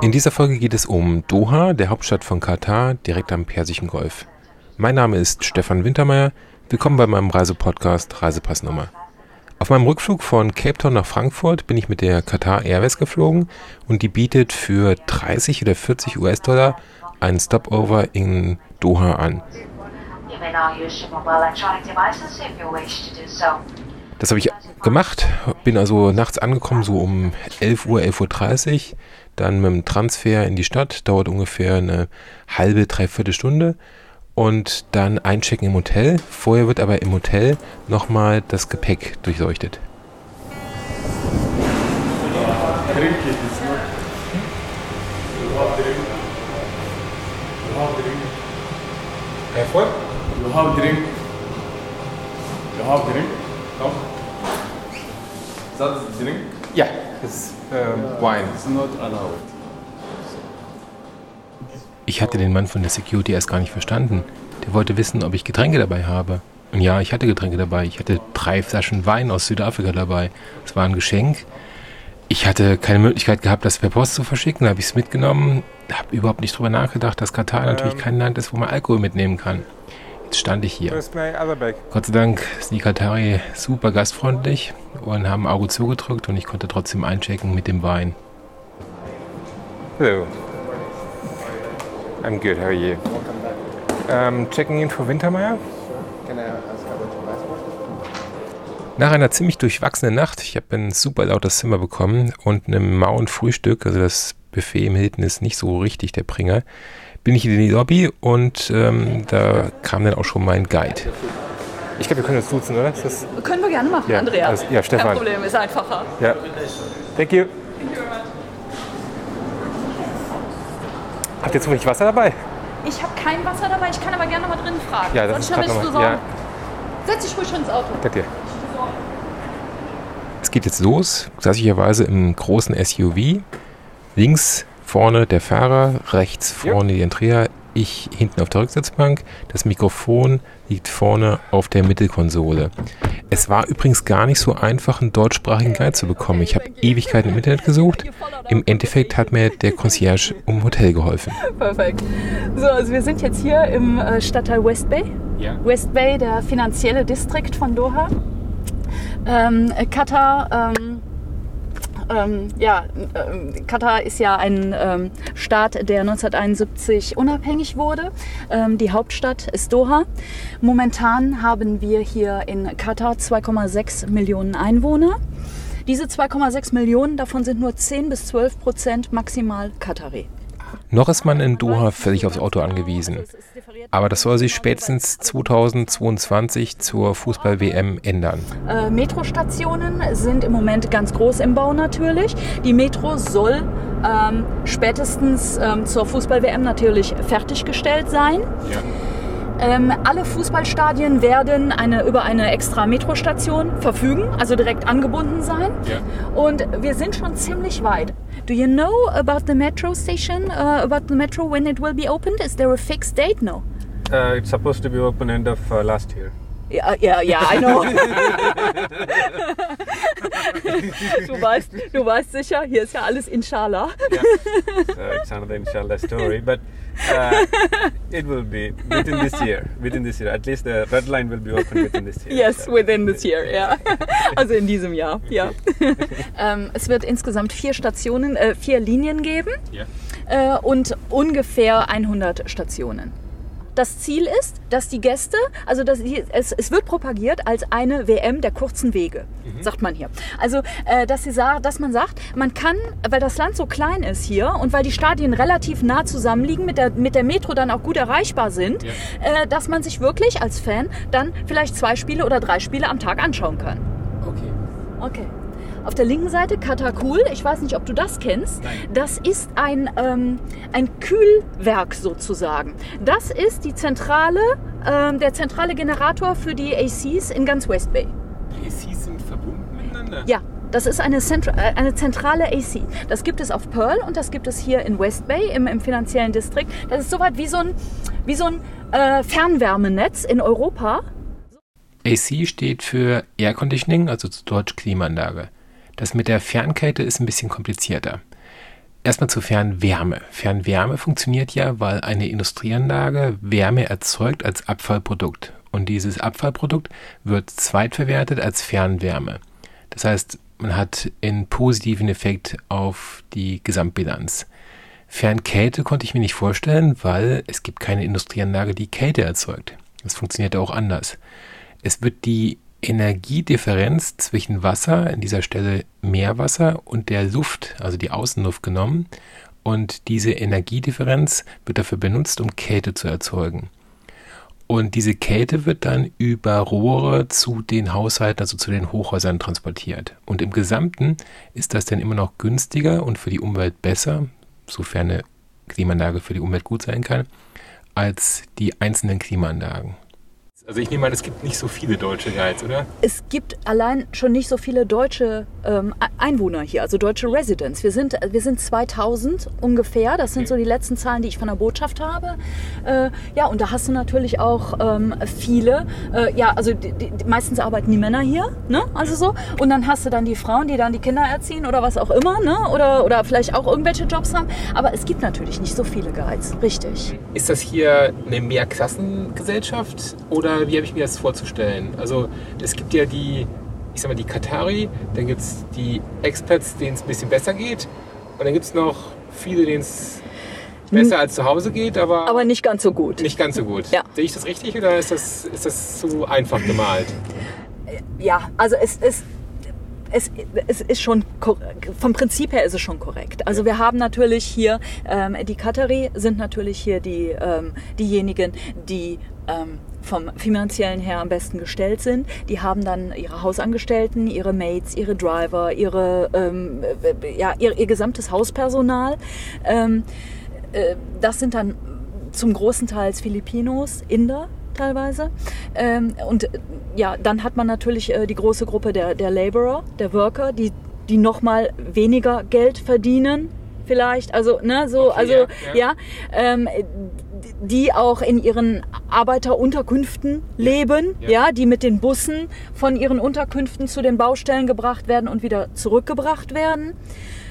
In dieser Folge geht es um Doha, der Hauptstadt von Katar, direkt am Persischen Golf. Mein Name ist Stefan Wintermeyer. Willkommen bei meinem Reisepodcast Reisepassnummer. Auf meinem Rückflug von Cape Town nach Frankfurt bin ich mit der Qatar Airways geflogen und die bietet für 30 oder 40 US-Dollar einen Stopover in Doha an. Das habe ich gemacht, bin also nachts angekommen, so um 11 Uhr, 11.30 Uhr. Dann mit dem Transfer in die Stadt, dauert ungefähr eine halbe, dreiviertel Stunde. Und dann einchecken im Hotel. Vorher wird aber im Hotel nochmal das Gepäck durchleuchtet. Erfolg? You have drink. You have drink. No. Is that drink? Yeah, it's uh, wine. It's not allowed. Ich hatte den Mann von der Security erst gar nicht verstanden. Der wollte wissen, ob ich Getränke dabei habe. Und ja, ich hatte Getränke dabei. Ich hatte drei Flaschen Wein aus Südafrika dabei. Es war ein Geschenk. Ich hatte keine Möglichkeit gehabt, das per Post zu verschicken. Da habe ich es mitgenommen. Habe überhaupt nicht drüber nachgedacht, dass Katar natürlich ähm. kein Land ist, wo man Alkohol mitnehmen kann. Jetzt stand ich hier. Gott sei Dank sind die Katari super gastfreundlich und haben ein Auge zugedrückt und ich konnte trotzdem einchecken mit dem Wein. Hello. I'm good. How are you? Um, checking in for Wintermeyer. Nach einer ziemlich durchwachsenen Nacht, ich habe ein super lautes Zimmer bekommen und einem mauen Frühstück, also das Buffet im Hilton ist nicht so richtig der Bringer, bin ich in die Lobby und ähm, da kam dann auch schon mein Guide. Ich glaube, wir können uns duzen, oder? Das können wir gerne machen, ja, Andrea. Also, ja, Stefan. Kein Problem, ist einfacher. Ja. Thank you. Habt ihr zufällig Wasser dabei? Ich habe kein Wasser dabei, ich kann aber gerne mal drinnen fragen. Ja, das Sonst ist du so. Ja. Setz dich ruhig schon ins Auto. Danke dir. Es geht jetzt los, klassischerweise im großen SUV. Links vorne der Fahrer, rechts vorne ja. die Entrea, ich hinten auf der Rücksitzbank. Das Mikrofon liegt vorne auf der Mittelkonsole. Es war übrigens gar nicht so einfach, einen deutschsprachigen Guide zu bekommen. Ich habe Ewigkeiten im Internet gesucht. Im Endeffekt hat mir der Concierge um Hotel geholfen. Perfekt. So, also wir sind jetzt hier im äh, Stadtteil West Bay. Ja. West Bay, der finanzielle Distrikt von Doha. Ähm, Katar ähm, ähm, ja, äh, Katar ist ja ein ähm, Staat, der 1971 unabhängig wurde. Ähm, die Hauptstadt ist Doha. Momentan haben wir hier in Katar 2,6 Millionen Einwohner. Diese 2,6 Millionen, davon sind nur 10 bis 12 Prozent maximal Katari. Noch ist man in Doha völlig aufs Auto angewiesen. Aber das soll sich spätestens 2022 zur Fußball-WM ändern. Äh, Metrostationen sind im Moment ganz groß im Bau natürlich. Die Metro soll ähm, spätestens ähm, zur Fußball-WM natürlich fertiggestellt sein. Ja. Ähm, alle Fußballstadien werden eine, über eine extra Metrostation verfügen, also direkt angebunden sein. Ja. Und wir sind schon ziemlich weit. Do you know about the metro station, uh, about the metro when it will be opened? Is there a fixed date? No. Uh, it's supposed to be open end of uh, last year. Ja, ja, ja, I know. du, weißt, du weißt sicher, hier ist ja alles Inshallah. yeah. So it's another Inshallah story, but uh, it will be within this year. Within this year, at least the red line will be open within this year. Yes, so. within this year, ja. Also in diesem Jahr, ja. ähm, es wird insgesamt vier Stationen, äh, vier Linien geben yeah. äh, und ungefähr 100 Stationen das Ziel ist, dass die Gäste, also dass die, es, es wird propagiert als eine WM der kurzen Wege, mhm. sagt man hier. Also, äh, dass, sie dass man sagt, man kann, weil das Land so klein ist hier und weil die Stadien relativ nah zusammenliegen, mit der, mit der Metro dann auch gut erreichbar sind, ja. äh, dass man sich wirklich als Fan dann vielleicht zwei Spiele oder drei Spiele am Tag anschauen kann. Okay. Okay. Auf der linken Seite Katakul, ich weiß nicht, ob du das kennst. Nein. Das ist ein, ähm, ein Kühlwerk sozusagen. Das ist die zentrale, ähm, der zentrale Generator für die ACs in ganz West Bay. Die ACs sind verbunden miteinander? Ja, das ist eine, Zentr äh, eine zentrale AC. Das gibt es auf Pearl und das gibt es hier in West Bay im, im finanziellen Distrikt. Das ist soweit wie so ein, wie so ein äh, Fernwärmenetz in Europa. AC steht für Air Conditioning, also zu Deutsch Klimaanlage. Das mit der Fernkälte ist ein bisschen komplizierter. Erstmal zur Fernwärme. Fernwärme funktioniert ja, weil eine Industrieanlage Wärme erzeugt als Abfallprodukt. Und dieses Abfallprodukt wird zweitverwertet als Fernwärme. Das heißt, man hat einen positiven Effekt auf die Gesamtbilanz. Fernkälte konnte ich mir nicht vorstellen, weil es gibt keine Industrieanlage, die Kälte erzeugt. Das funktioniert auch anders. Es wird die Energiedifferenz zwischen Wasser, in dieser Stelle Meerwasser, und der Luft, also die Außenluft genommen. Und diese Energiedifferenz wird dafür benutzt, um Kälte zu erzeugen. Und diese Kälte wird dann über Rohre zu den Haushalten, also zu den Hochhäusern transportiert. Und im Gesamten ist das dann immer noch günstiger und für die Umwelt besser, sofern eine Klimaanlage für die Umwelt gut sein kann, als die einzelnen Klimaanlagen. Also ich nehme an, es gibt nicht so viele deutsche Guides, oder? Es gibt allein schon nicht so viele deutsche ähm, Einwohner hier, also deutsche Residents. Wir sind, wir sind 2000 ungefähr, das sind okay. so die letzten Zahlen, die ich von der Botschaft habe. Äh, ja, und da hast du natürlich auch ähm, viele, äh, ja, also die, die, meistens arbeiten die Männer hier, ne? also so. Und dann hast du dann die Frauen, die dann die Kinder erziehen oder was auch immer, ne? oder, oder vielleicht auch irgendwelche Jobs haben. Aber es gibt natürlich nicht so viele Guides, richtig. Ist das hier eine Mehrklassengesellschaft oder wie habe ich mir das vorzustellen? Also es gibt ja die, ich sag mal, die Katari, dann gibt es die Expats, denen es ein bisschen besser geht. Und dann gibt es noch viele, denen es besser als zu Hause geht, aber. Aber nicht ganz so gut. Nicht ganz so gut. Ja. Sehe ich das richtig oder ist das, ist das zu einfach gemalt? Ja, also es ist es, es ist schon, vom Prinzip her ist es schon korrekt. Also wir haben natürlich hier, ähm, die Katari sind natürlich hier die, ähm, diejenigen, die ähm, vom finanziellen her am besten gestellt sind. Die haben dann ihre Hausangestellten, ihre Mates, ihre Driver, ihre, ähm, äh, ja, ihr, ihr, gesamtes Hauspersonal. Ähm, äh, das sind dann zum großen Teil Filipinos, Inder, teilweise. Ähm, und äh, ja, dann hat man natürlich äh, die große Gruppe der, der Laborer, der Worker, die, die nochmal weniger Geld verdienen vielleicht, also ne, so, okay, also ja, ja. ja ähm, die auch in ihren Arbeiterunterkünften leben, ja. ja. die mit den Bussen von ihren Unterkünften zu den Baustellen gebracht werden und wieder zurückgebracht werden.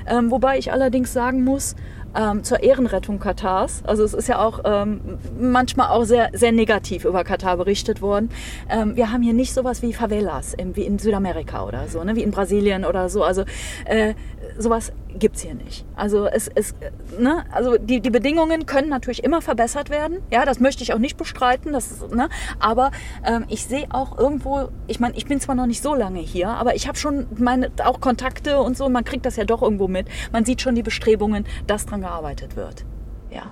Ähm, wobei ich allerdings sagen muss, ähm, zur Ehrenrettung Katars. Also es ist ja auch ähm, manchmal auch sehr, sehr negativ über Katar berichtet worden. Ähm, wir haben hier nicht sowas wie Favelas, im, wie in Südamerika oder so, ne? wie in Brasilien oder so. Also äh, sowas gibt es hier nicht. Also, es, es, ne? also die, die Bedingungen können natürlich immer verbessert werden. Ja, das möchte ich auch nicht bestreiten. Das, ne? Aber ähm, ich sehe auch irgendwo, ich meine, ich bin zwar noch nicht so lange hier, aber ich habe schon meine auch Kontakte und so. Man kriegt das ja doch irgendwo mit. Man sieht schon die Bestrebungen, dass dran gearbeitet wird. Ja,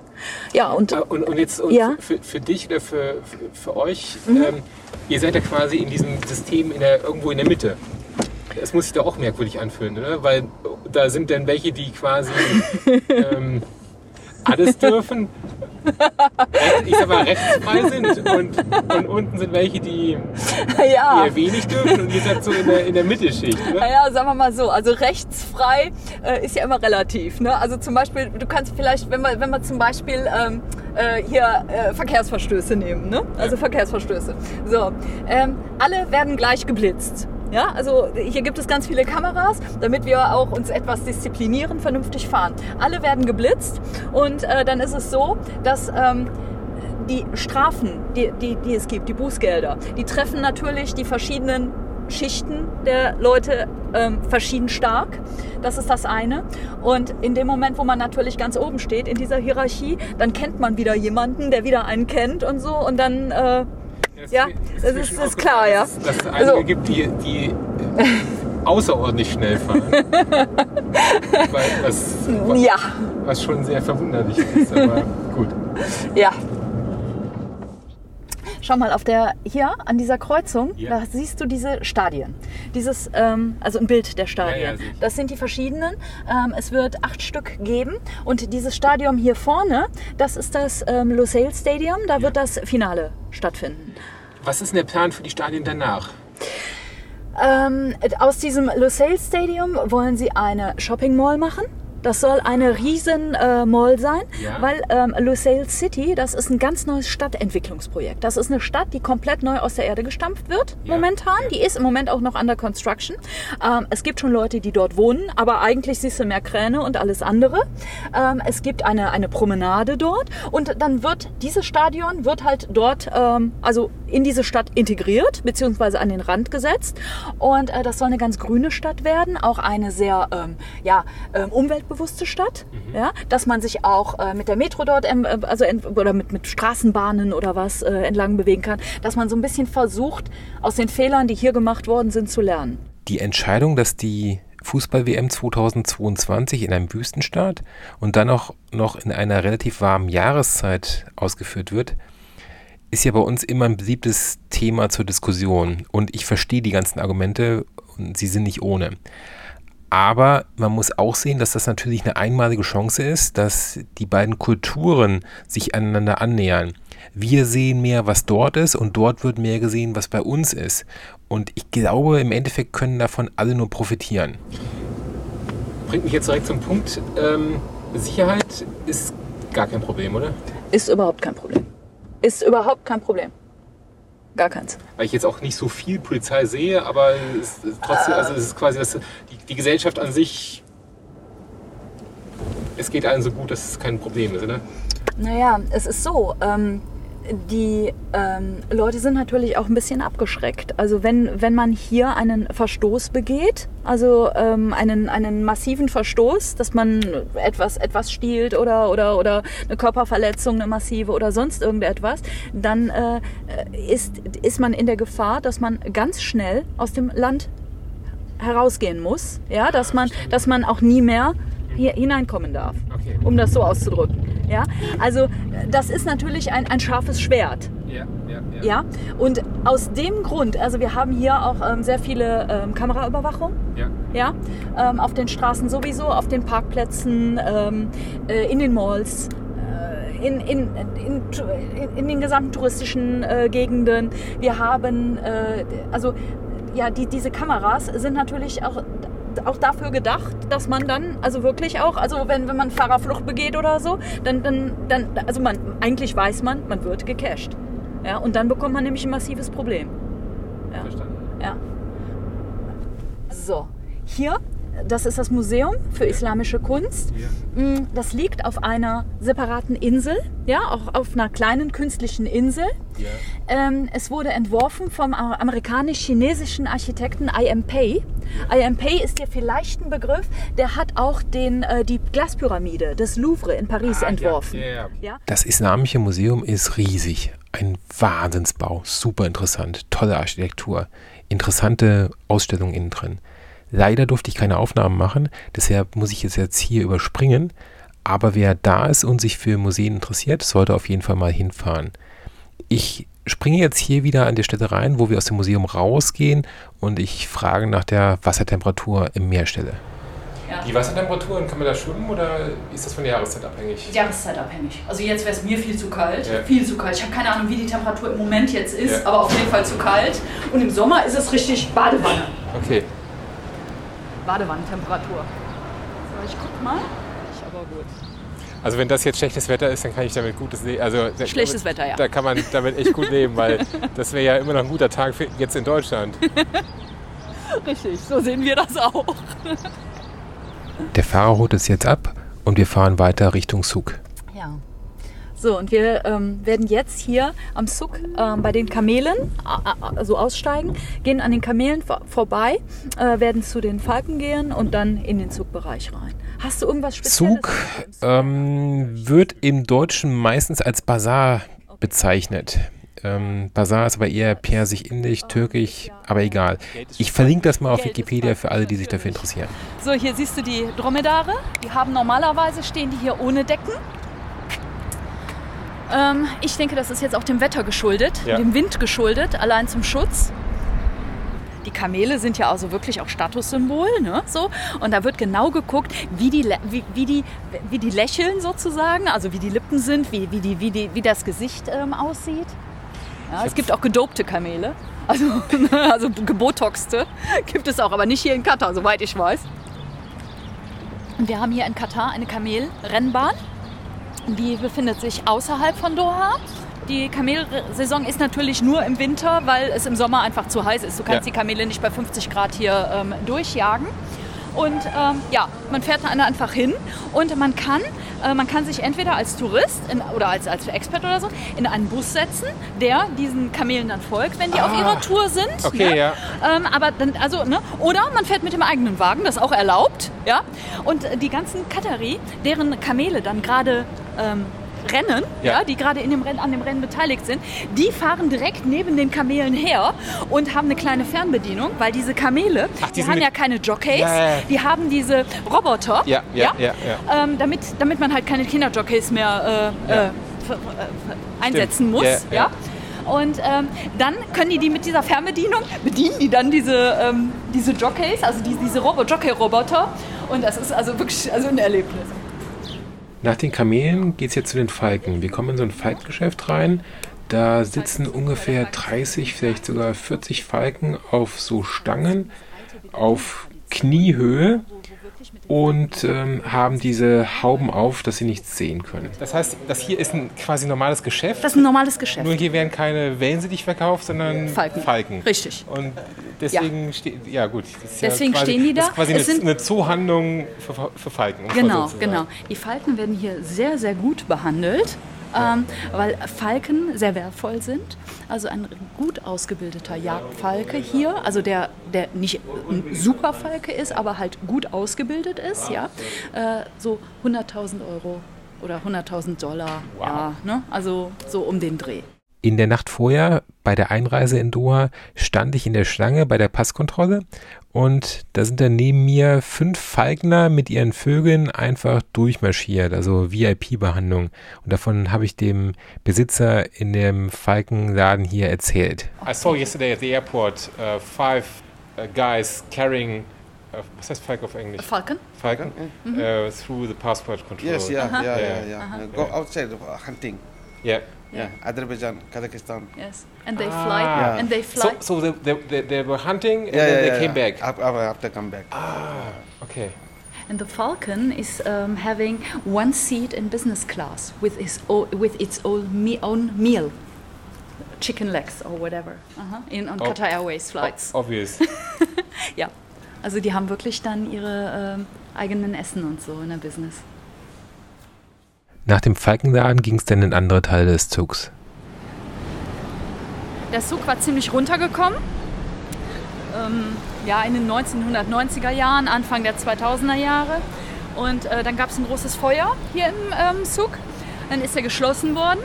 ja und, äh, und, und jetzt und ja? Für, für dich oder für, für, für euch, mhm. ähm, ihr seid ja quasi in diesem System in der, irgendwo in der Mitte. Es muss sich da auch merkwürdig anfühlen, oder? Weil da sind dann welche, die quasi ähm, alles dürfen. ich sag mal, rechtsfrei sind und, und unten sind welche, die ja. eher wenig dürfen und ihr seid so in der, in der Mittelschicht. Ne? Ja, sagen wir mal so, also rechtsfrei äh, ist ja immer relativ. Ne? Also zum Beispiel, du kannst vielleicht, wenn wir, wenn wir zum Beispiel ähm, äh, hier äh, Verkehrsverstöße nehmen, ne? also ja. Verkehrsverstöße. So, ähm, alle werden gleich geblitzt. Ja, also hier gibt es ganz viele Kameras, damit wir auch uns etwas disziplinieren, vernünftig fahren. Alle werden geblitzt und äh, dann ist es so, dass ähm, die Strafen, die, die, die es gibt, die Bußgelder, die treffen natürlich die verschiedenen Schichten der Leute ähm, verschieden stark. Das ist das eine. Und in dem Moment, wo man natürlich ganz oben steht in dieser Hierarchie, dann kennt man wieder jemanden, der wieder einen kennt und so. Und dann äh, ja, das ist, ist, klar, ja. Dass, dass es einige also, gibt, die, die außerordentlich schnell fahren. was, was, ja. was schon sehr verwunderlich ist, aber gut. Ja. Schau mal, auf der, hier an dieser Kreuzung, ja. da siehst du diese Stadien. Dieses, ähm, also ein Bild der Stadien. Ja, ja, das sind die verschiedenen. Ähm, es wird acht Stück geben. Und dieses Stadion hier vorne, das ist das ähm, Lusail Stadium. Da wird das Finale stattfinden. Was ist denn der Plan für die Stadien danach? Ähm, aus diesem Lusail Stadium wollen sie eine Shopping Mall machen. Das soll eine riesen äh, Mall sein, Ja. weil ähm, Lusail City, das ist ein ganz neues Stadtentwicklungsprojekt. Das ist eine Stadt, die komplett neu aus der Erde gestampft wird Ja. momentan. Die ist im Moment auch noch under construction. Ähm, es gibt schon Leute, die dort wohnen, aber eigentlich siehst du mehr Kräne und alles andere. Ähm, es gibt eine, eine Promenade dort und dann wird dieses Stadion wird halt dort, ähm, also in diese Stadt integriert, beziehungsweise an den Rand gesetzt. Und äh, das soll eine ganz grüne Stadt werden, auch eine sehr ähm, ja, ähm, umweltbewusste Stadt. Ja, dass man sich auch äh, mit der Metro dort, ähm, äh, also oder mit, mit Straßenbahnen oder was äh, entlang bewegen kann, dass man so ein bisschen versucht, aus den Fehlern, die hier gemacht worden sind, zu lernen. Die Entscheidung, dass die Fußball-WM 2022 in einem Wüstenstaat und dann auch noch in einer relativ warmen Jahreszeit ausgeführt wird, ist ja bei uns immer ein beliebtes Thema zur Diskussion. Und ich verstehe die ganzen Argumente und sie sind nicht ohne. Aber man muss auch sehen, dass das natürlich eine einmalige Chance ist, dass die beiden Kulturen sich aneinander annähern. Wir sehen mehr, was dort ist und dort wird mehr gesehen, was bei uns ist. Und ich glaube, im Endeffekt können davon alle nur profitieren. Bringt mich jetzt direkt zum Punkt. Ähm, Sicherheit ist gar kein Problem, oder? Ist überhaupt kein Problem. Ist überhaupt kein Problem. Gar keins. Weil ich jetzt auch nicht so viel Polizei sehe, aber es ist trotzdem, also es ist quasi das, die, die Gesellschaft an sich, es geht allen so gut, dass es kein Problem ist, oder? Naja, es ist so. Ähm, die ähm, Leute sind natürlich auch ein bisschen abgeschreckt. Also wenn, wenn man hier einen Verstoß begeht, also ähm, einen, einen massiven Verstoß, dass man etwas, etwas stiehlt oder, oder, oder eine Körperverletzung, eine massive oder sonst irgendetwas, dann äh, ist, ist man in der Gefahr, dass man ganz schnell aus dem Land herausgehen muss. Ja, dass man, dass man auch nie mehr hier hineinkommen darf, Okay. um das so auszudrücken. Ja, also das ist natürlich ein, ein scharfes Schwert. Ja, ja, Ja, und aus dem Grund, also wir haben hier auch ähm, sehr viele ähm, Kameraüberwachung. ja. Ja, ähm, auf den Straßen sowieso, auf den Parkplätzen, ähm, äh, in den Malls, äh, in, in, in, in, in den gesamten touristischen äh, Gegenden. Wir haben, äh, also ja, die, diese Kameras sind natürlich auch, auch dafür gedacht, dass man dann, also wirklich auch, also wenn, wenn man Fahrerflucht begeht oder so, dann, dann, dann also man, eigentlich weiß man, man wird gecasht. Ja, und dann bekommt man nämlich ein massives Problem. Ja. Verstanden. Ja. So, hier, das ist das Museum für islamische Kunst. Mm, Das liegt auf einer separaten Insel, ja, auch auf einer kleinen künstlichen Insel. Ja. Ähm, es wurde entworfen vom amerikanisch-chinesischen Architekten I.M. Pei. I.M. Pei ist dir vielleicht ein Begriff, der hat auch den, äh, die Glaspyramide des Louvre in Paris Ah, entworfen. Ja, ja. Ja? Das Islamische Museum ist riesig. Ein Wahnsinnsbau. Super interessant. Tolle Architektur. Interessante Ausstellungen innen drin. Leider durfte ich keine Aufnahmen machen, deshalb muss ich es jetzt hier überspringen. Aber wer da ist und sich für Museen interessiert, sollte auf jeden Fall mal hinfahren. Ich springe jetzt hier wieder an der Stelle rein, wo wir aus dem Museum rausgehen und ich frage nach der Wassertemperatur im Meerstelle. Ja. Die Wassertemperaturen, kann man da schwimmen oder ist das von der Jahreszeit abhängig? Jahreszeitabhängig. Also jetzt wäre es mir viel zu kalt. Ja. Viel zu kalt. Ich habe keine Ahnung, wie die Temperatur im Moment jetzt ist, Ja. aber auf jeden Fall zu kalt. Und im Sommer ist es richtig Badewanne. Okay. Badewannentemperatur. So, ich guck mal. Ich aber gut. Also wenn das jetzt schlechtes Wetter ist, dann kann ich damit gutes leben. Also da- Schlechtes damit, Wetter, ja. Da kann man damit echt gut leben, weil das wäre ja immer noch ein guter Tag für jetzt in Deutschland. Richtig, so sehen wir das auch. Der Fahrer holt es jetzt ab und wir fahren weiter Richtung Zug. So, und wir ähm, werden jetzt hier am Zug ähm, bei den Kamelen äh, äh, so aussteigen, gehen an den Kamelen vor vorbei, äh, werden zu den Falken gehen und dann in den Zugbereich rein. Hast du irgendwas Spezielles? Zug ähm, wird im Deutschen meistens als Bazar bezeichnet. Ähm, Bazar ist aber eher persisch-indisch, türkisch, aber egal. Ich verlinke das mal auf Wikipedia für alle, die sich dafür interessieren. So, hier siehst du die Dromedare. Die haben normalerweise stehen die hier ohne Decken. Ähm, ich denke, das ist jetzt auch dem Wetter geschuldet, Ja. dem Wind geschuldet, allein zum Schutz. Die Kamele sind ja also wirklich auch Statussymbol, ne? So. Und da wird genau geguckt, wie die, wie, wie die, wie die lächeln sozusagen, also wie die Lippen sind, wie, wie, die, wie, die, wie das Gesicht ähm, aussieht. Ja, es gibt auch gedopte Kamele, also, also gebotoxte gibt es auch, aber nicht hier in Katar, soweit ich weiß. Und wir haben hier in Katar eine Kamelrennbahn. Die befindet sich außerhalb von Doha. Die Kamelsaison ist natürlich nur im Winter, weil es im Sommer einfach zu heiß ist. Du kannst Ja. die Kamele nicht bei 50 Grad hier ähm, durchjagen. Und ähm, ja, man fährt da einfach hin und man kann, äh, man kann sich entweder als Tourist in, oder als, als Expert oder so in einen Bus setzen, der diesen Kamelen dann folgt, wenn die auf ihrer Tour sind. Okay, ne? ja. Ähm, aber dann, also, ne? Oder man fährt mit dem eigenen Wagen, das ist auch erlaubt, ja. Und die ganzen Katari, deren Kamele dann gerade ähm, rennen, Ja. ja. die gerade in dem Rennen, an dem Rennen beteiligt sind, die fahren direkt neben den Kamelen her und haben eine kleine Fernbedienung, weil diese Kamele, Ach, die die, haben ja keine Jockeys, Ja, ja, die haben diese Roboter, Ja, ja, ja, Ähm, damit, damit man halt keine Kinderjockeys mehr äh, äh, äh, einsetzen muss, Ja, ja. ja. Und ähm, dann können die die mit dieser Fernbedienung, bedienen die dann diese, ähm, diese Jockeys, also die, diese Robo Jockey-Roboter. Und das ist also wirklich also ein Erlebnis. Nach den Kamelen geht es jetzt zu den Falken. Wir kommen in so ein Falkgeschäft rein. Da sitzen ungefähr 30, vielleicht sogar 40 Falken auf so Stangen auf Kniehöhe und ähm, haben diese Hauben auf, dass sie nichts sehen können. Das heißt, das hier ist ein quasi normales Geschäft. Das ist ein normales Geschäft. Nur hier werden keine Wellensittich verkauft, sondern Falken. Richtig. Und deswegen steht, ja gut. das ist Deswegen ja quasi, stehen die Das da. ist quasi Es eine, sind- eine Zoohandlung für, für Falken. um Genau, so genau. Die Falken werden hier sehr, sehr gut behandelt, ähm, weil Falken sehr wertvoll sind. Also ein gut ausgebildeter Jagdfalke hier, also der, der nicht ein super Falke ist, aber halt gut ausgebildet ist, ja, äh, so 100.000 Euro oder 100.000 Dollar, ja, ne? also so um den Dreh. In der Nacht vorher, bei der Einreise in Doha, stand ich in der Schlange bei der Passkontrolle und da sind dann neben mir fünf Falkner mit ihren Vögeln einfach durchmarschiert, also VIP-Behandlung. Und davon habe ich dem Besitzer in dem Falkenladen hier erzählt. I saw yesterday at the airport uh, five uh, guys carrying, uh, was heißt Falk auf Englisch? Falken? Falcon? Uh, through the passport control. Yes, yeah, yeah, Yeah. yeah, yeah. Uh, Go outside uh, hunting. Yeah. Yeah, Azerbaijan, Kazakhstan. Yes. And they Ah. fly, Yeah. and they fly. So, so they, they, they, they were hunting and Yeah, then yeah, they yeah, came yeah. back. Af- af- After come back. Okay. And the Falcon is um, having one seat in business class with, his o- with its own, me- own meal, chicken legs or whatever, Aha. in on Oh. Qatar Airways flights. Obvious. Ja, also die haben wirklich dann ihre ähm, eigenen Essen und so in der Business. Nach dem Falkenladen ging es dann in andere Teile des Zugs. Der Zug war ziemlich runtergekommen. Ähm, ja, in den 1990er Jahren, Anfang der 2000er Jahre. Und äh, dann gab es ein großes Feuer hier im ähm, Zug. Dann ist er geschlossen worden.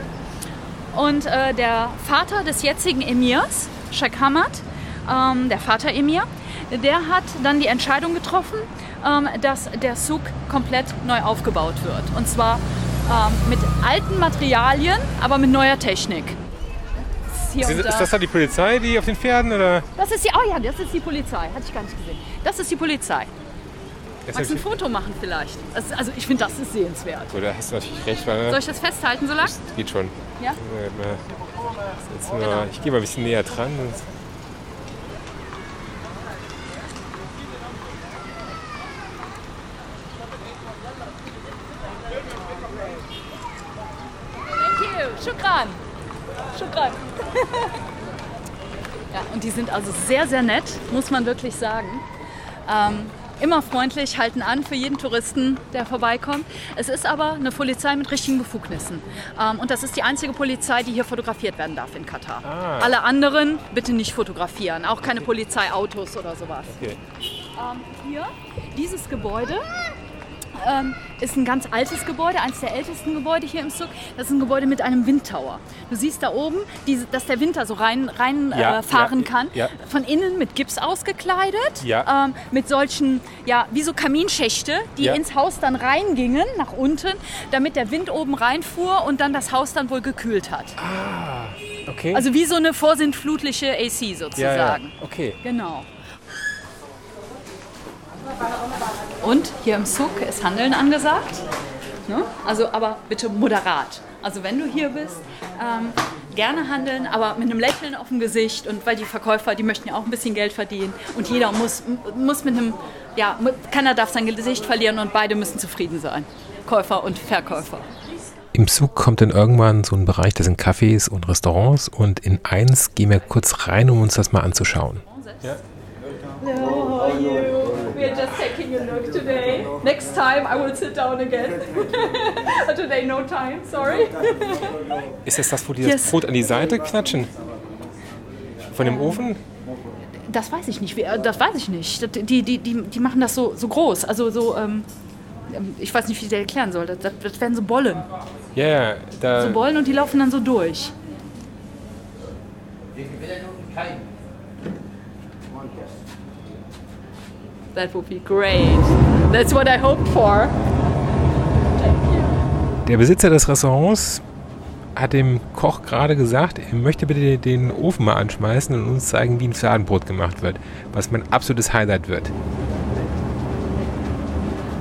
Und äh, der Vater des jetzigen Emirs, Sheikh Hamad, ähm, der Vater Emir, der hat dann die Entscheidung getroffen, ähm, dass der Zug komplett neu aufgebaut wird. Und zwar ähm, mit alten Materialien, aber mit neuer Technik. Das ist, hier und da- da die Polizei, die auf den Pferden oder? das ist die, oh ja, das ist die Polizei. Hatte ich gar nicht gesehen. Das ist die Polizei. Magst du ein Foto machen vielleicht? Das, also ich finde, das ist sehenswert. Oder hast du natürlich recht, weil Soll ich das festhalten so lang? das geht schon. Ja? Jetzt mal, ich gehe mal ein bisschen näher dran. sonst- Thank you. Shukran. Shukran. Ja, und die sind also sehr, sehr nett, muss man wirklich sagen. Ähm, immer freundlich, halten an für jeden Touristen, der vorbeikommt. Es ist aber eine Polizei mit richtigen Befugnissen. Ähm, und das ist die einzige Polizei, die hier fotografiert werden darf in Katar. Alle anderen bitte nicht fotografieren, auch keine Polizeiautos oder sowas. Okay. Ähm, hier, dieses Gebäude ähm, ist ein ganz altes Gebäude, eines der ältesten Gebäude hier im Zug. Das ist ein Gebäude mit einem Windtower. Du siehst da oben, diese, dass der Wind da so rein, rein Ja, äh, fahren ja, kann. ja. Von innen mit Gips ausgekleidet. Ähm, mit solchen, ja, wie so Kaminschächte, die ins Haus dann reingingen, nach unten, damit der Wind oben reinfuhr und dann das Haus dann wohl gekühlt hat. Okay. Also wie so eine vorsintflutliche AC ja, ja. sozusagen. Okay. Genau. Und hier im Zug ist Handeln angesagt. Ne? Also aber bitte moderat. Also wenn du hier bist, ähm, gerne handeln, aber mit einem Lächeln auf dem Gesicht und weil die Verkäufer, die möchten ja auch ein bisschen Geld verdienen und jeder muss, muss mit einem, ja, keiner darf sein Gesicht verlieren und beide müssen zufrieden sein. Käufer und Verkäufer. Im Zug kommt dann irgendwann so ein Bereich, das sind Cafés und Restaurants und in eins gehen wir kurz rein, um uns das mal anzuschauen. Yeah. Hello, how are you? We are just taking a look today. Next time I will sit down again. today no time, sorry. Ist das das, wo die Yes. das Brot an die Seite klatschen? Von dem Ofen? Das weiß ich nicht. äh, Das weiß ich nicht. Die, die, die, die machen das so, so groß. Also so, ähm, ähm, ich weiß nicht, wie ich das erklären soll. Das, das, werden so Bollen. Ja, ja, da. So Bollen und die laufen dann so durch. That would be great. That's what I hoped for. Der Besitzer des Restaurants hat dem Koch gerade gesagt, er möchte bitte den Ofen mal anschmeißen und uns zeigen, wie ein Fladenbrot gemacht wird, was mein absolutes Highlight wird.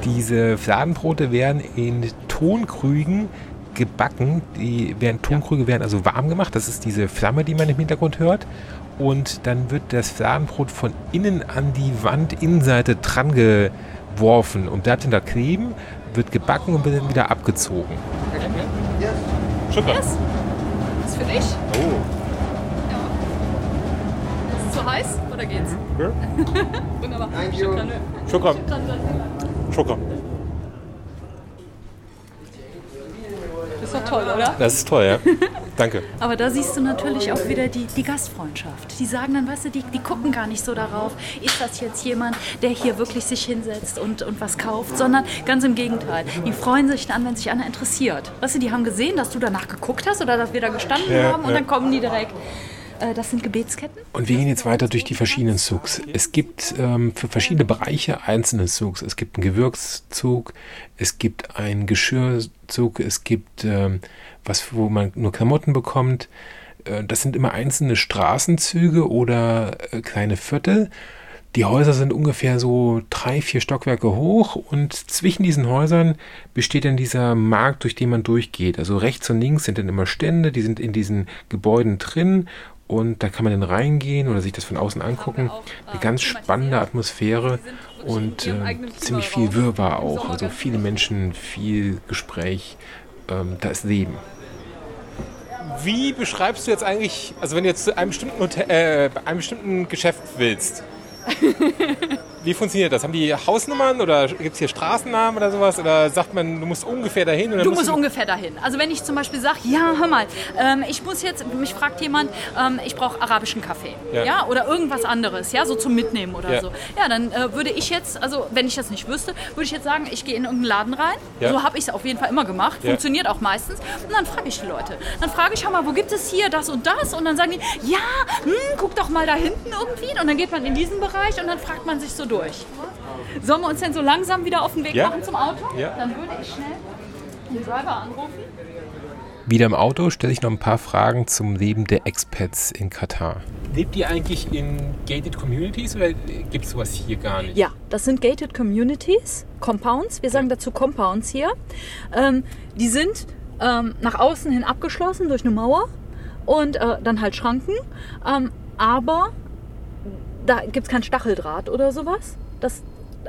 Diese Fladenbrote werden in Tonkrügen gebacken. Die werden, Tonkrüge werden also warm gemacht. Das ist diese Flamme, die man im Hintergrund hört. Und dann wird das Fladenbrot von innen an die Wandinnenseite dran geworfen und bleibt kleben, wird gebacken und wird dann wieder abgezogen. Zucker. Yes. Ist für dich? Oh. Ist es zu heiß oder geht's? Ja. Wunderbar. Shukran. Zucker. Zucker. Ist doch toll, oder? Das ist toll, ja. Danke. Aber da siehst du natürlich auch wieder die, die Gastfreundschaft. Die sagen dann, weißt du, die, die gucken gar nicht so darauf, ist das jetzt jemand, der hier wirklich sich hinsetzt und, und was kauft, sondern ganz im Gegenteil. Die freuen sich dann, wenn sich einer interessiert. Weißt du, die haben gesehen, dass du danach geguckt hast oder dass wir da gestanden Ja, haben und ja. dann kommen die direkt. Äh, Das sind Gebetsketten. Und wir gehen jetzt weiter durch die verschiedenen Zugs. Es gibt ähm, für verschiedene Bereiche einzelne Zugs. Es gibt einen Gewürzzug, es gibt einen Geschirrzug, es gibt ähm, was, wo man nur Klamotten bekommt. Äh, das sind immer einzelne Straßenzüge oder äh, kleine Viertel. Die Häuser sind ungefähr so drei, vier Stockwerke hoch und zwischen diesen Häusern besteht dann dieser Markt, durch den man durchgeht. Also rechts und links sind dann immer Stände, die sind in diesen Gebäuden drin und da kann man dann reingehen oder sich das von außen angucken. Eine ganz spannende Atmosphäre und äh, ziemlich viel Wirrwarr auch. Also viele Menschen, viel Gespräch, ähm, da ist Leben. Wie beschreibst du jetzt eigentlich, also wenn du jetzt zu einem bestimmten, Hotel, äh, einem bestimmten Geschäft willst, wie funktioniert das? Haben die Hausnummern oder gibt es hier Straßennamen oder sowas? Oder sagt man, du musst ungefähr dahin? Du musst ungefähr dahin. Also wenn ich zum Beispiel sage, ja, hör mal, ähm, ich muss jetzt, mich fragt jemand, ähm, ich brauche arabischen Kaffee, Ja. ja. oder irgendwas anderes, ja, so zum Mitnehmen oder Ja. so. Ja, dann äh, würde ich jetzt, also wenn ich das nicht wüsste, würde ich jetzt sagen, ich gehe in irgendeinen Laden rein. Ja. So habe ich es auf jeden Fall immer gemacht, Ja. funktioniert auch meistens. Und dann frage ich die Leute. Dann frage ich, hör mal, wo gibt es hier das und das? Und dann sagen die, ja, hm, guck doch mal da hinten irgendwie. Und dann geht man in diesen Bereich und dann fragt man sich so durch. Sollen wir uns denn so langsam wieder auf den Weg Ja. machen zum Auto? Ja. Dann würde ich schnell den Driver anrufen. Wieder im Auto stelle ich noch ein paar Fragen zum Leben der Expats in Katar. Lebt ihr eigentlich in gated communities oder gibt es sowas hier gar nicht? Ja, das sind gated communities, Compounds. Wir sagen dazu Compounds hier. Ähm, die sind ähm, nach außen hin abgeschlossen durch eine Mauer und äh, dann halt Schranken. Ähm, aber da gibt es kein Stacheldraht oder sowas. Das,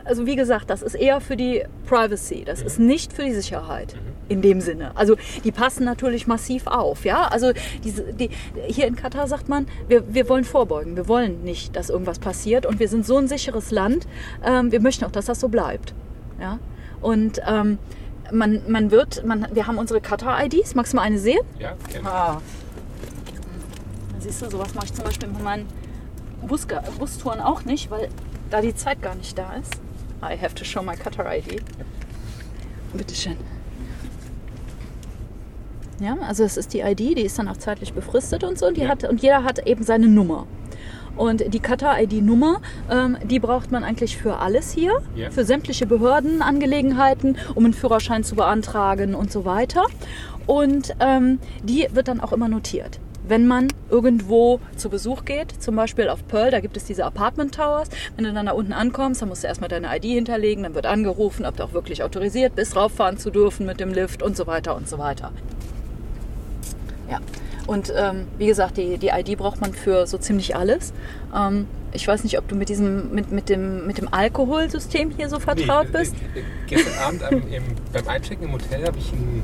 also wie gesagt, das ist eher für die Privacy. Das ist nicht für die Sicherheit in dem Sinne. Also die passen natürlich massiv auf. Ja, also diese, die, hier in Katar sagt man, wir, wir wollen vorbeugen. Wir wollen nicht, dass irgendwas passiert. Und wir sind so ein sicheres Land. Ähm, wir möchten auch, dass das so bleibt. Ja, und ähm, man, man wird, man, wir haben unsere Katar-IDs. Magst du mal eine sehen? Ja, gerne. Ah. Siehst du, sowas mache ich zum Beispiel mit meinen Bus Bustouren auch nicht, weil da die Zeit gar nicht da ist. I have to show my Cutter ID. Bitteschön. Ja, also es ist die ID, die ist dann auch zeitlich befristet und so. Und, die Ja. hat, und jeder hat eben seine Nummer. Und die Qatar-ID-Nummer, ähm, die braucht man eigentlich für alles hier, Ja. für sämtliche Behördenangelegenheiten, um einen Führerschein zu beantragen und so weiter. Und ähm, die wird dann auch immer notiert. Wenn man irgendwo zu Besuch geht, zum Beispiel auf Pearl, da gibt es diese Apartment Towers. Wenn du dann da unten ankommst, dann musst du erstmal deine ID hinterlegen, dann wird angerufen, ob du auch wirklich autorisiert bist, rauffahren zu dürfen mit dem Lift und so weiter und so weiter. Ja, Und ähm, wie gesagt, die, die ID braucht man für so ziemlich alles. Ähm, ich weiß nicht, ob du mit diesem, mit, mit dem, mit dem Alkoholsystem hier so vertraut Nee, äh, bist. äh, Gestern Abend am, im, beim Einchecken im Hotel habe ich ein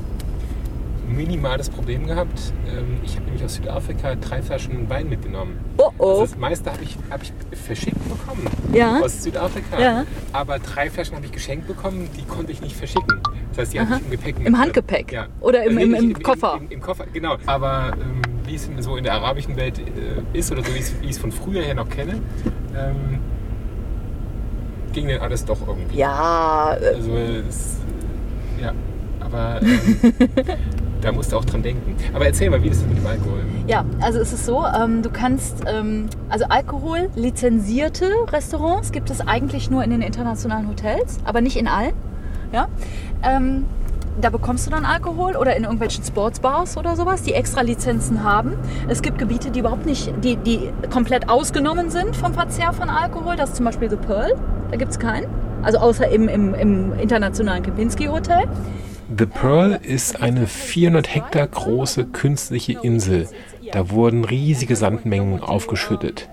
minimales Problem gehabt. Ähm, ich habe nämlich aus Südafrika drei Flaschen Wein mitgenommen. Oh oh. Also das meiste habe ich, hab ich verschickt bekommen Ja. aus Südafrika. Ja. Aber drei Flaschen habe ich geschenkt bekommen, die konnte ich nicht verschicken. Das heißt, die Aha. ich im Gepäck. Im mit. Handgepäck? Ja. Oder im- Äh, im- nicht im Koffer? Im, im, Koffer, genau. Aber ähm, wie es so in der arabischen Welt äh, ist oder so, wie ich es- wie ich es von früher her noch kenne, ähm, ging dann alles doch irgendwie. Ja, äh, Also es, ja, aber ähm, da musst du auch dran denken. Aber erzähl mal, wie ist das mit dem Alkohol? Ja, also es ist so, ähm, du kannst, ähm, also Alkohol, lizenzierte Restaurants gibt es eigentlich nur in den internationalen Hotels, aber nicht in allen. Ja? Ähm, da bekommst du dann Alkohol oder in irgendwelchen Sportsbars oder sowas, die extra Lizenzen haben. Es gibt Gebiete, die überhaupt nicht, die, die komplett ausgenommen sind vom Verzehr von Alkohol. Das ist zum Beispiel The Pearl, da gibt es keinen. Also außer im, im, im internationalen Kempinski Hotel. The Pearl ist eine 400 Hektar große künstliche Insel. Da wurden riesige Sandmengen aufgeschüttet.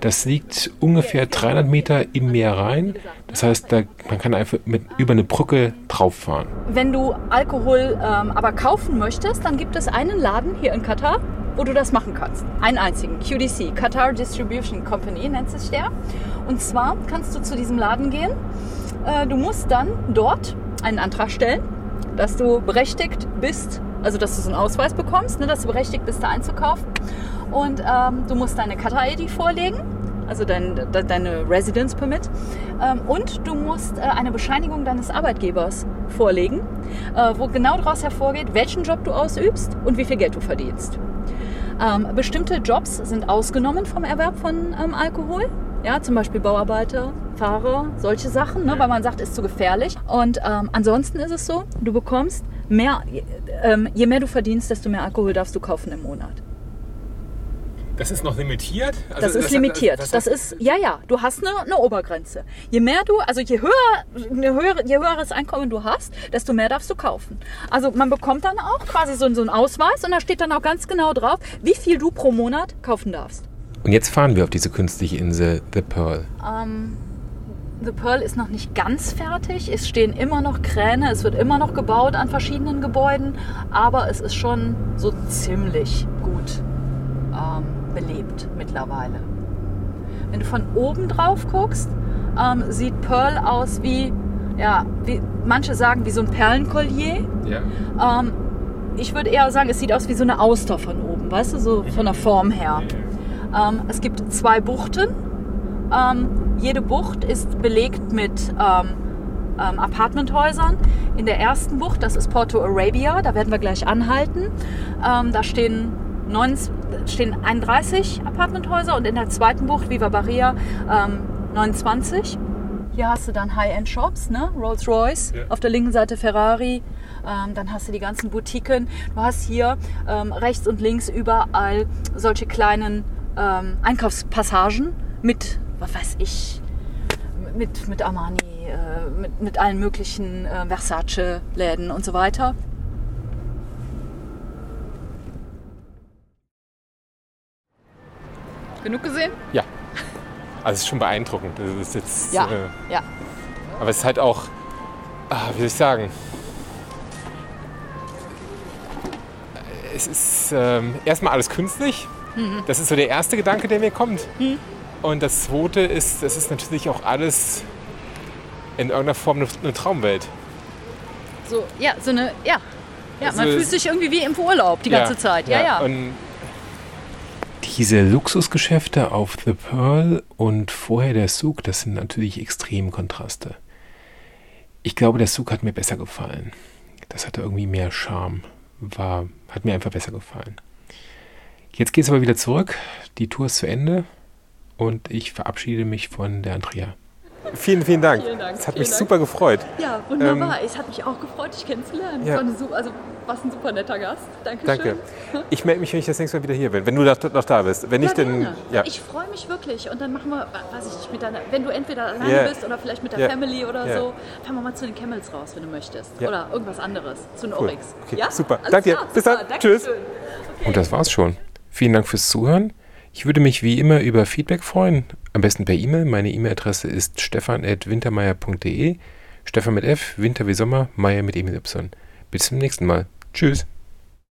Das liegt ungefähr 300 Meter im Meer rein. Das heißt, da, man kann einfach mit, über eine Brücke drauf fahren. Wenn du Alkohol ähm, aber kaufen möchtest, dann gibt es einen Laden hier in Katar, wo du das machen kannst. Einen einzigen, QDC, Qatar Distribution Company nennt sich der. Und zwar kannst du zu diesem Laden gehen. Äh, du musst dann dort einen Antrag stellen, dass du berechtigt bist, also dass du so einen Ausweis bekommst, ne, dass du berechtigt bist, da einzukaufen. Und ähm, du musst deine Qatar-ID vorlegen, also dein, de, deine Residence Permit. Ähm, und du musst äh, eine Bescheinigung deines Arbeitgebers vorlegen, äh, wo genau daraus hervorgeht, welchen Job du ausübst und wie viel Geld du verdienst. Ähm, bestimmte Jobs sind ausgenommen vom Erwerb von ähm, Alkohol. Ja, zum Beispiel Bauarbeiter, Fahrer, solche Sachen, ne, weil man sagt, ist zu gefährlich. Und ähm, ansonsten ist es so, du bekommst mehr, ähm, je mehr du verdienst, desto mehr Alkohol darfst du kaufen im Monat. Das ist noch limitiert? Also Das ist limitiert. das- Das das- ist, ja, ja, du hast eine, eine Obergrenze. Je mehr du, also je höher, höhere, je höheres Einkommen du hast, desto mehr darfst du kaufen. Also man bekommt dann auch quasi so, so einen Ausweis und da steht dann auch ganz genau drauf, wie viel du pro Monat kaufen darfst. Und jetzt fahren wir auf diese künstliche Insel, The Pearl. Ähm, The Pearl ist noch nicht ganz fertig. Es stehen immer noch Kräne, es wird immer noch gebaut an verschiedenen Gebäuden, aber es ist schon so ziemlich gut ähm, belebt mittlerweile. Wenn du von oben drauf guckst, ähm, sieht Pearl aus wie, ja, wie manche sagen, wie so ein Perlenkollier. Ja. Ähm, ich würde eher sagen, es sieht aus wie so eine Auster von oben, weißt du, so von der Form her. Ähm, es gibt zwei Buchten. Ähm, jede Bucht ist belegt mit ähm, ähm, Apartmenthäusern. In der ersten Bucht, das ist Porto Arabia, da werden wir gleich anhalten. Ähm, da stehen, 29, stehen 31 Apartmenthäuser und in der zweiten Bucht, Viva Barria, ähm, 29. Hier hast du dann High-End-Shops, ne? Rolls-Royce, Ja. auf der linken Seite Ferrari. Ähm, dann hast du die ganzen Boutiquen. Du hast hier ähm, rechts und links überall solche kleinen ähm, Einkaufspassagen mit, was weiß ich, mit, mit Armani, äh, mit, mit allen möglichen äh, Versace-Läden und so weiter. Genug gesehen? Ja. Also es ist schon beeindruckend. Das ist jetzt, Ja, Äh, ja. aber es ist halt auch, ah, wie soll ich sagen, es ist ähm, erstmal alles künstlich. Mhm. Das ist so der erste Gedanke, der mir kommt. Und das zweite ist, das ist natürlich auch alles in irgendeiner Form eine, eine Traumwelt. So, ja, so eine, ja. Ja, man Also fühlt es- sich irgendwie wie im Urlaub die ganze Zeit. Ja, ja. Und diese Luxusgeschäfte auf The Pearl und vorher der Souk, das sind natürlich extreme Kontraste. Ich glaube, der Souk hat mir besser gefallen. Das hatte irgendwie mehr Charme. War, hat mir einfach besser gefallen. Jetzt geht es aber wieder zurück. Die Tour ist zu Ende und ich verabschiede mich von der Andrea. Vielen, vielen Dank. Vielen Dank, Es hat vielen mich Dank. super gefreut. Ja, wunderbar. es hat mich auch gefreut, dich kennenzulernen. Ja. Su- also, warst ein super netter Gast. Dankeschön. Danke. Ich melde mich, wenn ich das nächste Mal wieder hier bin. Wenn du noch, noch da bist. Wenn Ja, dann. gerne. Ja. Ich freue mich wirklich. Und dann machen wir, weiß ich nicht, mit deiner, wenn du entweder alleine Ja. bist oder vielleicht mit der Ja. Family oder Ja. so, fahren wir mal zu den Camels raus, wenn du möchtest. Ja. Oder irgendwas anderes. Zu den Cool. Oryx. Okay, ja? super. Alles Danke dir. Bis dann. Dankeschön. Tschüss. Und das war's schon. Vielen Dank fürs Zuhören. Ich würde mich wie immer über Feedback freuen. Am besten per E-Mail. Meine E-Mail-Adresse ist stefan.wintermeier.de. Stefan mit F, Winter wie Sommer, Meier mit E mit Y. Bis zum nächsten Mal. Tschüss.